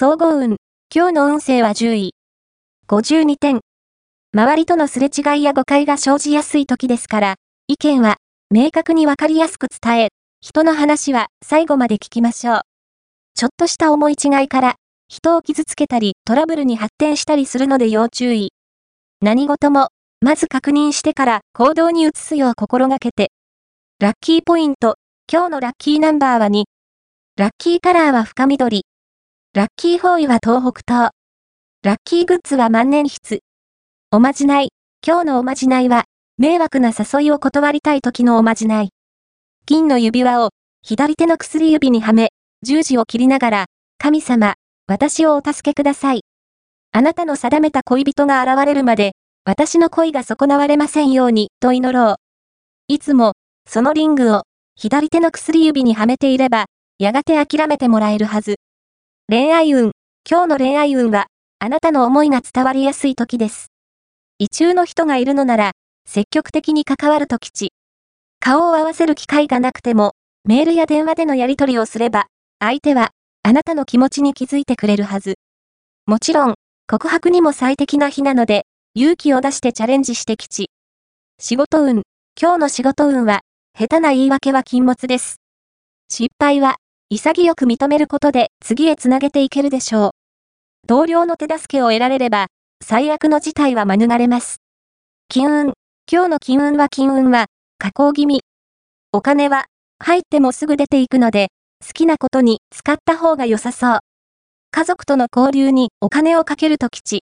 総合運。今日の運勢は10位。52点。周りとのすれ違いや誤解が生じやすい時ですから、意見は明確にわかりやすく伝え、人の話は最後まで聞きましょう。ちょっとした思い違いから、人を傷つけたりトラブルに発展したりするので要注意。何事も、まず確認してから行動に移すよう心がけて。ラッキーポイント。今日のラッキーナンバーは2。ラッキーカラーは深緑。ラッキーフォーイは東北東。ラッキーグッズは万年筆。おまじない。今日のおまじないは、迷惑な誘いを断りたい時のおまじない。銀の指輪を、左手の薬指にはめ、十字を切りながら、神様、私をお助けください。あなたの定めた恋人が現れるまで、私の恋が損なわれませんように、と祈ろう。いつも、そのリングを、左手の薬指にはめていれば、やがて諦めてもらえるはず。恋愛運。今日の恋愛運は、あなたの思いが伝わりやすい時です。異中の人がいるのなら、積極的に関わると吉。顔を合わせる機会がなくても、メールや電話でのやり取りをすれば、相手は、あなたの気持ちに気づいてくれるはず。もちろん、告白にも最適な日なので、勇気を出してチャレンジして吉。仕事運。今日の仕事運は、下手な言い訳は禁物です。失敗は、潔く認めることで次へつなげていけるでしょう。同僚の手助けを得られれば、最悪の事態は免れます。金運。今日の金運は金運は、加工気味。お金は、入ってもすぐ出ていくので、好きなことに使った方が良さそう。家族との交流にお金をかけると吉。